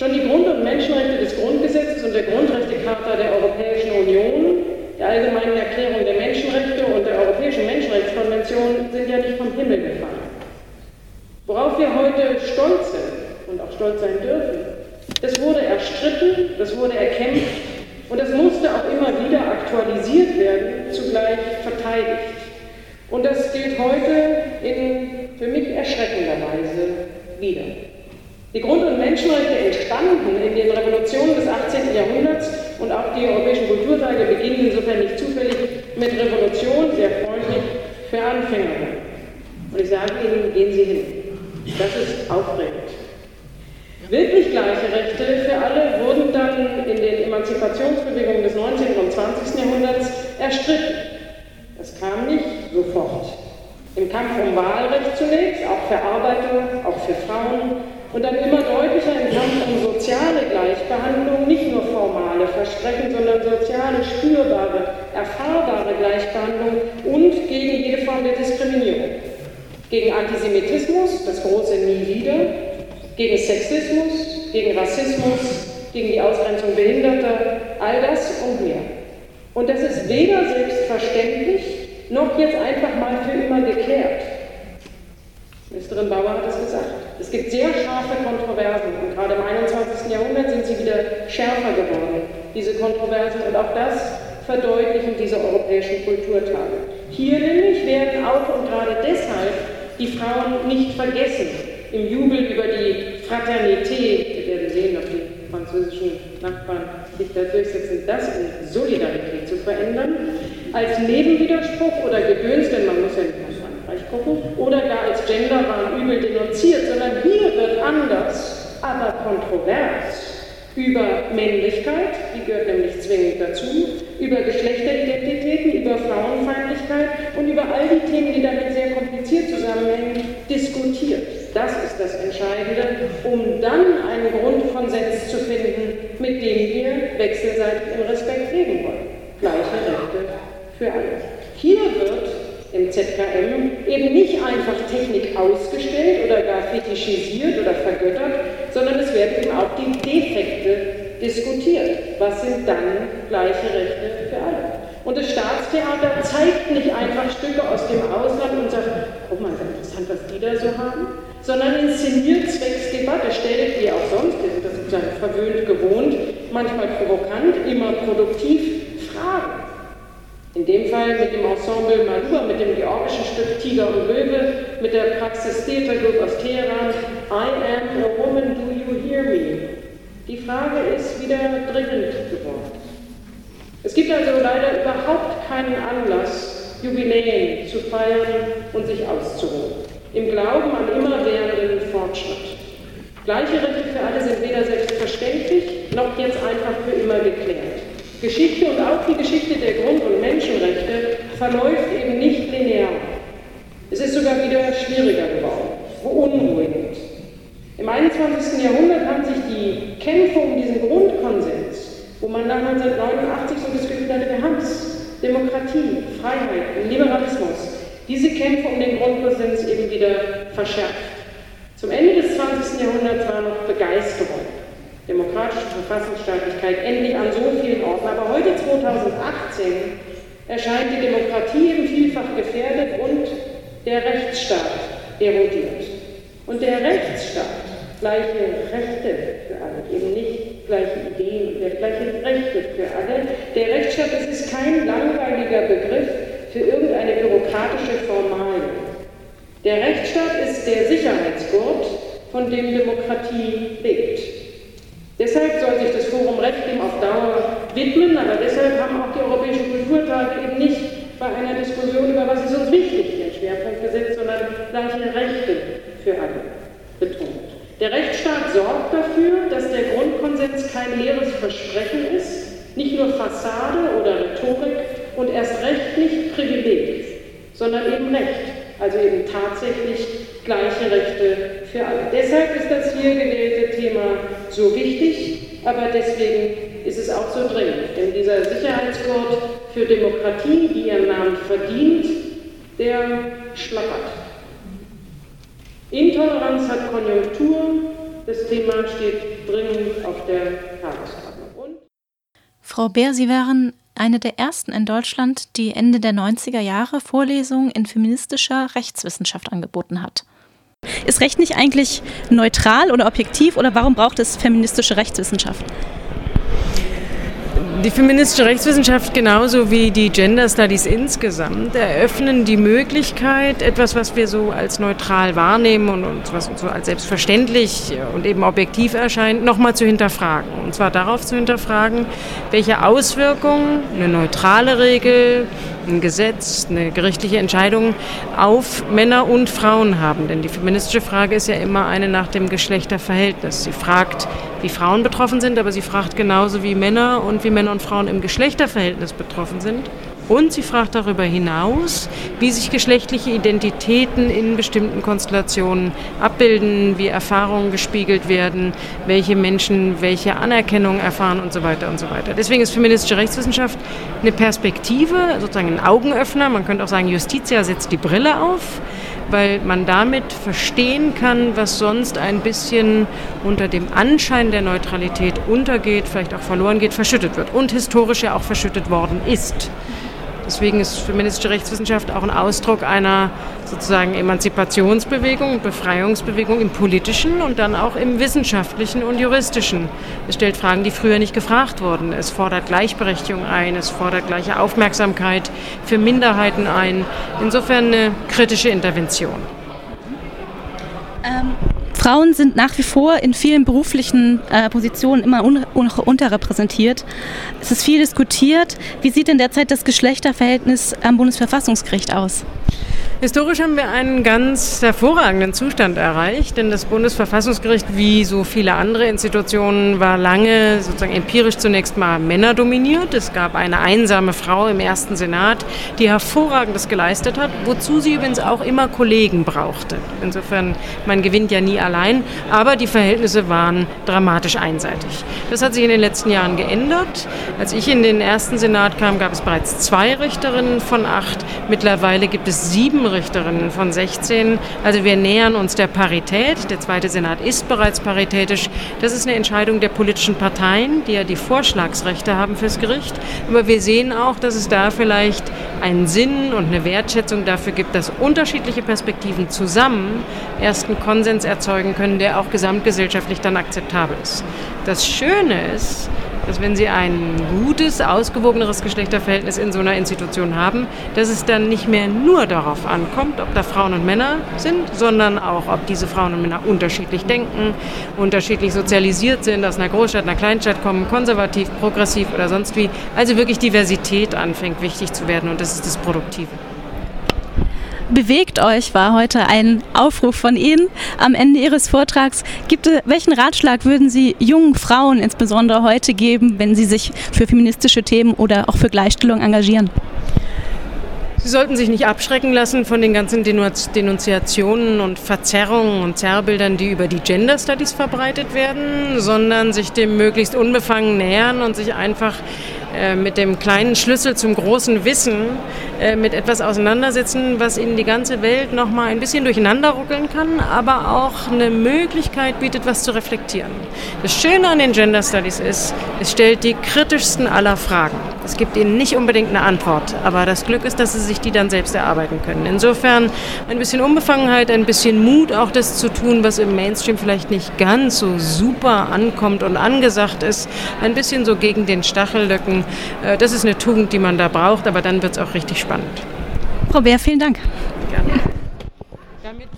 Schon die Grund- und Menschenrechte des Grundgesetzes und der Grundrechtecharta der Europäischen Union, der Allgemeinen Erklärung der Menschenrechte und der Europäischen Menschenrechtskonvention sind ja nicht vom Himmel gefallen. Worauf wir heute stolz sind und auch stolz sein dürfen, das wurde erstritten, das wurde erkämpft und das musste auch immer wieder aktualisiert werden, zugleich verteidigt. Und das gilt heute in für mich erschreckender Weise wieder. Die Grund- und Menschenrechte entstanden in den Revolutionen des 18. Jahrhunderts und auch die europäischen Kulturtage beginnen insofern nicht zufällig mit Revolution, sehr freundlich für Anfänger. Und ich sage Ihnen, gehen Sie hin. Das ist aufregend. Wirklich gleiche Rechte für alle wurden dann in den Emanzipationsbewegungen des 19. und 20. Jahrhunderts erstritten. Das kam nicht sofort. Im Kampf um Wahlrecht zunächst, auch für Arbeiter, auch für Frauen, und dann immer deutlicher im Kampf um soziale Gleichbehandlung, nicht nur formale Versprechen, sondern soziale, spürbare, erfahrbare Gleichbehandlung und gegen jede Form der Diskriminierung. Gegen Antisemitismus, das große Nie wieder, gegen Sexismus, gegen Rassismus, gegen die Ausgrenzung Behinderter, all das und mehr. Und das ist weder selbstverständlich noch jetzt einfach mal für immer geklärt. Ministerin Bauer hat es gesagt. Es gibt sehr scharfe Kontroversen und gerade im 21. Jahrhundert sind sie wieder schärfer geworden, diese Kontroversen. Und auch das verdeutlichen diese europäischen Kulturtage. Hier nämlich werden auch und gerade deshalb die Frauen nicht vergessen im Jubel über die Fraternität. Wir werden sehen, ob die französischen Nachbarn sich da durchsetzen, das in Solidarität zu verändern, als Nebenwiderspruch oder Gedöns, denn man muss ja nicht gucken, oder gar als genderwahren Übel denunziert, sondern hier wird anders, aber kontrovers über Männlichkeit, die gehört nämlich zwingend dazu, über Geschlechteridentitäten, über Frauenfeindlichkeit und über all die Themen, die damit sehr kompliziert zusammenhängen, diskutiert. Das ist das Entscheidende, um dann einen Grundkonsens zu finden, mit dem wir wechselseitig im Respekt leben wollen. Gleiche Rechte für alle. Hier im ZKM eben nicht einfach Technik ausgestellt oder gar fetischisiert oder vergöttert, sondern es werden eben auch die Defekte diskutiert. Was sind dann gleiche Rechte für alle? Und das Staatstheater zeigt nicht einfach Stücke aus dem Ausland und sagt, guck mal, ist interessant, was die da so haben, sondern inszeniert zwecks Debatte, stellt, wie auch sonst, das sozusagen verwöhnt gewohnt, manchmal provokant, immer produktiv Fragen. In dem Fall mit dem Ensemble Malua, mit dem georgischen Stück Tiger und Löwe, mit der Praxis Theater Group aus Teheran, I am a woman, do you hear me? Die Frage ist wieder dringend geworden. Es gibt also leider überhaupt keinen Anlass, Jubiläen zu feiern und sich auszuruhen. Im Glauben an immerwährenden Fortschritt. Gleiche Rechte für alle sind weder selbstverständlich noch jetzt einfach für immer geklärt. Geschichte und auch die Geschichte der Grund- und Menschenrechte verläuft eben nicht linear. Es ist sogar wieder schwieriger geworden, beunruhigend. Im 21. Jahrhundert haben sich die Kämpfe um diesen Grundkonsens, wo man nach 1989 so das Gefühl hatte, wir haben es, Demokratie, Freiheit, Liberalismus, diese Kämpfe um den Grundkonsens eben wieder verschärft. Zum Ende des 20. Jahrhunderts war noch Begeisterung demokratische Verfassungsstaatlichkeit endlich an so vielen Orten. Aber heute, 2018, erscheint die Demokratie eben vielfach gefährdet und der Rechtsstaat erodiert. Und der Rechtsstaat, gleiche Rechte für alle, eben nicht gleiche Ideen, und gleiche Rechte für alle. Der Rechtsstaat, das ist kein langweiliger Begriff für irgendeine bürokratische Formalie. Der Rechtsstaat ist der Sicherheitsgurt, von dem Demokratie lebt. Deshalb soll sich das Forum Recht dem auf Dauer widmen, aber deshalb haben auch die Europäischen Kulturtage eben nicht bei einer Diskussion über was ist uns wichtig den Schwerpunkt gesetzt, sondern gleiche Rechte für alle betont. Der Rechtsstaat sorgt dafür, dass der Grundkonsens kein leeres Versprechen ist, nicht nur Fassade oder Rhetorik und erst recht nicht Privileg, sondern eben Recht, also eben tatsächlich gleiche Rechte für alle. Deshalb ist das hier gewählte Thema so wichtig, aber deswegen ist es auch so dringend. Denn dieser Sicherheitsgurt für Demokratie, die ihren Namen verdient, der schlappert. Intoleranz hat Konjunktur, Das Thema steht dringend auf der Tagesordnung. Frau Beer, Sie waren eine der ersten in Deutschland, die Ende der 90er Jahre Vorlesungen in feministischer Rechtswissenschaft angeboten hat. Ist Recht nicht eigentlich neutral oder objektiv oder warum braucht es feministische Rechtswissenschaft? Die feministische Rechtswissenschaft genauso wie die Gender Studies insgesamt eröffnen die Möglichkeit, etwas, was wir so als neutral wahrnehmen und was uns so als selbstverständlich und eben objektiv erscheint, nochmal zu hinterfragen. Und zwar darauf zu hinterfragen, welche Auswirkungen eine neutrale Regel, ein Gesetz, eine gerichtliche Entscheidung auf Männer und Frauen haben. Denn die feministische Frage ist ja immer eine nach dem Geschlechterverhältnis. Sie fragt, wie Frauen betroffen sind, aber sie fragt genauso wie Männer und wie Männer und Frauen im Geschlechterverhältnis betroffen sind. Und sie fragt darüber hinaus, wie sich geschlechtliche Identitäten in bestimmten Konstellationen abbilden, wie Erfahrungen gespiegelt werden, welche Menschen welche Anerkennung erfahren und so weiter und so weiter. Deswegen ist feministische Rechtswissenschaft eine Perspektive, sozusagen ein Augenöffner. Man könnte auch sagen, Justitia setzt die Brille auf weil man damit verstehen kann, was sonst ein bisschen unter dem Anschein der Neutralität untergeht, vielleicht auch verloren geht, verschüttet wird und historisch ja auch verschüttet worden ist. Deswegen ist feministische Rechtswissenschaft auch ein Ausdruck einer sozusagen Emanzipationsbewegung Befreiungsbewegung im politischen und dann auch im wissenschaftlichen und juristischen. Es stellt Fragen, die früher nicht gefragt wurden. Es fordert Gleichberechtigung ein, es fordert gleiche Aufmerksamkeit für Minderheiten ein. Insofern eine kritische Intervention. Ähm Frauen sind nach wie vor in vielen beruflichen äh, Positionen immer un un unterrepräsentiert. Es ist viel diskutiert. Wie sieht denn derzeit das Geschlechterverhältnis am Bundesverfassungsgericht aus? Historisch haben wir einen ganz hervorragenden Zustand erreicht, denn das Bundesverfassungsgericht, wie so viele andere Institutionen, war lange sozusagen empirisch zunächst mal männerdominiert. Es gab eine einsame Frau im ersten Senat, die hervorragendes geleistet hat, wozu sie übrigens auch immer Kollegen brauchte. Insofern, man gewinnt ja nie allein, aber die Verhältnisse waren dramatisch einseitig. Das hat sich in den letzten Jahren geändert. Als ich in den ersten Senat kam, gab es bereits zwei Richterinnen von acht. Mittlerweile gibt es sieben Richterinnen von 16. Also wir nähern uns der Parität. Der zweite Senat ist bereits paritätisch. Das ist eine Entscheidung der politischen Parteien, die ja die Vorschlagsrechte haben fürs Gericht. Aber wir sehen auch, dass es da vielleicht einen Sinn und eine Wertschätzung dafür gibt, dass unterschiedliche Perspektiven zusammen erst einen Konsens erzeugen können, der auch gesamtgesellschaftlich dann akzeptabel ist. Das Schöne ist, dass wenn Sie ein gutes, ausgewogeneres Geschlechterverhältnis in so einer Institution haben, dass es dann nicht mehr nur darauf ankommt, ob da Frauen und Männer sind, sondern auch, ob diese Frauen und Männer unterschiedlich denken, unterschiedlich sozialisiert sind, aus einer Großstadt, einer Kleinstadt kommen, konservativ, progressiv oder sonst wie. Also wirklich Diversität anfängt wichtig zu werden und das ist das Produktive bewegt euch, war heute ein Aufruf von Ihnen am Ende Ihres Vortrags. Gibt, welchen Ratschlag würden Sie jungen Frauen insbesondere heute geben, wenn sie sich für feministische Themen oder auch für Gleichstellung engagieren? Sie sollten sich nicht abschrecken lassen von den ganzen Denunziationen und Verzerrungen und Zerrbildern, die über die Gender Studies verbreitet werden, sondern sich dem möglichst unbefangen nähern und sich einfach äh, mit dem kleinen Schlüssel zum großen Wissen äh, mit etwas auseinandersetzen, was Ihnen die ganze Welt noch mal ein bisschen durcheinander ruckeln kann, aber auch eine Möglichkeit bietet, was zu reflektieren. Das Schöne an den Gender Studies ist, es stellt die kritischsten aller Fragen. Es gibt Ihnen nicht unbedingt eine Antwort, aber das Glück ist, dass Sie sich die dann selbst erarbeiten können. Insofern ein bisschen Unbefangenheit, ein bisschen Mut, auch das zu tun, was im Mainstream vielleicht nicht ganz so super ankommt und angesagt ist, ein bisschen so gegen den Stachellöcken äh, das ist eine Tugend, die man da braucht, aber dann wird es auch richtig spannend. Frau Bär, vielen Dank. Gerne. Damit